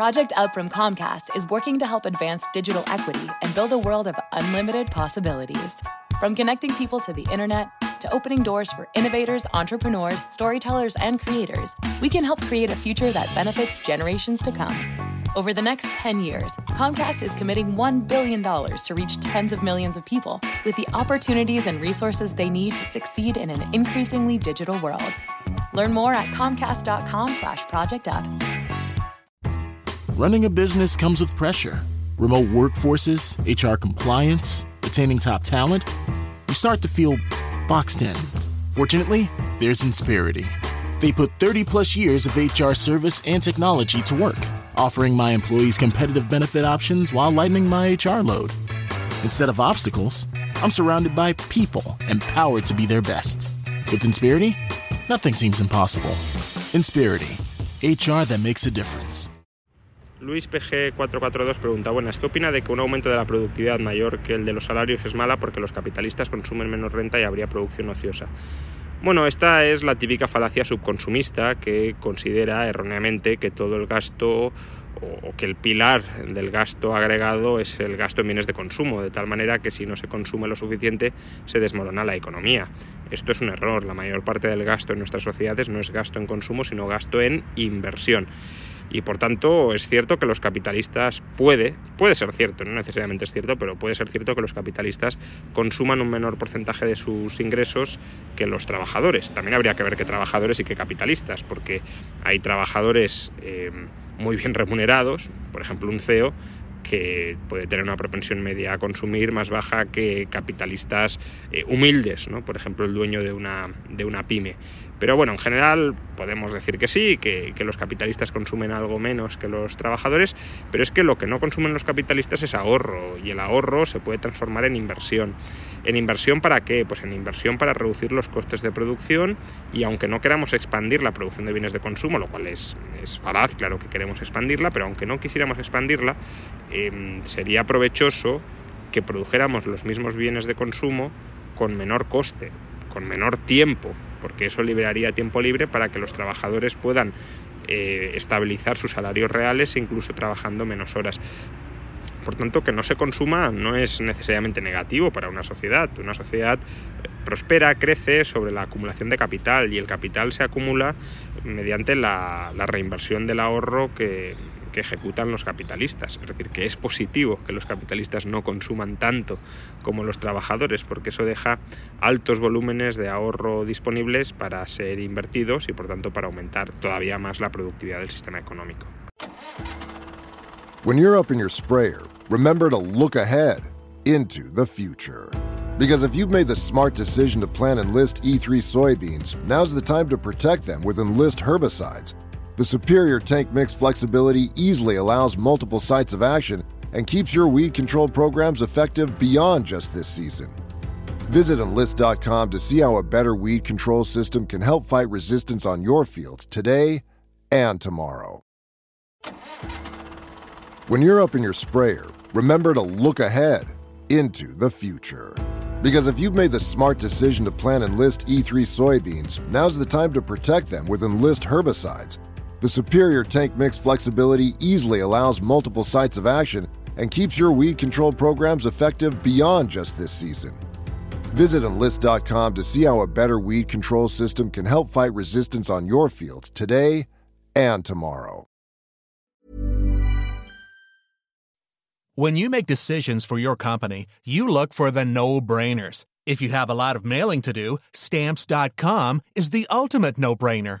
Project Up from Comcast is working to help advance digital equity and build a world of unlimited possibilities. From connecting people to the internet to opening doors for innovators, entrepreneurs, storytellers, and creators, we can help create a future that benefits generations to come. Over the next 10 years, Comcast is committing $1 billion to reach tens of millions of people with the opportunities and resources they need to succeed in an increasingly digital world. Learn more at comcast.com slash project up. Running a business comes with pressure. Remote workforces, HR compliance, retaining top talent. You start to feel boxed in. Fortunately, there's Insperity. They put 30 plus years of HR service and technology to work, offering my employees competitive benefit options while lightening my HR load. Instead of obstacles, I'm surrounded by people empowered to be their best. With Insperity, nothing seems impossible. Insperity, HR that makes a difference. Luis PG442 pregunta, buenas, ¿qué opina de que un aumento de la productividad mayor que el de los salarios es mala porque los capitalistas consumen menos renta y habría producción ociosa? Bueno, esta es la típica falacia subconsumista que considera erróneamente que todo el gasto o que el pilar del gasto agregado es el gasto en bienes de consumo, de tal manera que si no se consume lo suficiente se desmorona la economía. Esto es un error, la mayor parte del gasto en nuestras sociedades no es gasto en consumo, sino gasto en inversión. Y por tanto es cierto que los capitalistas puede, puede ser cierto, no necesariamente es cierto, pero puede ser cierto que los capitalistas consuman un menor porcentaje de sus ingresos que los trabajadores. También habría que ver qué trabajadores y qué capitalistas, porque hay trabajadores eh, muy bien remunerados, por ejemplo un CEO, que puede tener una propensión media a consumir más baja que capitalistas eh, humildes, ¿no? por ejemplo el dueño de una, de una pyme. Pero bueno, en general podemos decir que sí, que, los capitalistas consumen algo menos que los trabajadores, pero es que lo que no consumen los capitalistas es ahorro y el ahorro se puede transformar en inversión. ¿En inversión para qué? Pues en inversión para reducir los costes de producción y aunque no queramos expandir la producción de bienes de consumo, lo cual es, es falaz, claro que queremos expandirla, pero aunque no quisiéramos expandirla, eh, sería provechoso que produjéramos los mismos bienes de consumo con menor coste, con menor tiempo, porque eso liberaría tiempo libre para que los trabajadores puedan eh, estabilizar sus salarios reales incluso trabajando menos horas. Por tanto, que no se consuma no es necesariamente negativo para una sociedad. Una sociedad eh, prospera, crece sobre la acumulación de capital y el capital se acumula mediante la reinversión del ahorro que, que ejecutan los capitalistas. Es decir, que es positivo que los capitalistas no consuman tanto como los trabajadores, porque eso deja altos volúmenes de ahorro disponibles para ser invertidos y por tanto para aumentar todavía más la productividad del sistema económico. When you're up in your sprayer, remember to look ahead into the future. Because if you've made the smart decision to plant Enlist E3 soybeans, now's the time to protect them with Enlist herbicides. The superior tank mix flexibility easily allows multiple sites of action and keeps your weed control programs effective beyond just this season. Visit enlist.com to see how a better weed control system can help fight resistance on your fields today and tomorrow. When you're up in your sprayer, remember to look ahead into the future. Because if you've made the smart decision to plant Enlist E3 soybeans, now's the time to protect them with Enlist herbicides. The superior tank mix flexibility easily allows multiple sites of action and keeps your weed control programs effective beyond just this season. Visit enlist.com to see how a better weed control system can help fight resistance on your fields today and tomorrow. When you make decisions for your company, you look for the no brainers. If you have a lot of mailing to do, stamps.com is the ultimate no brainer.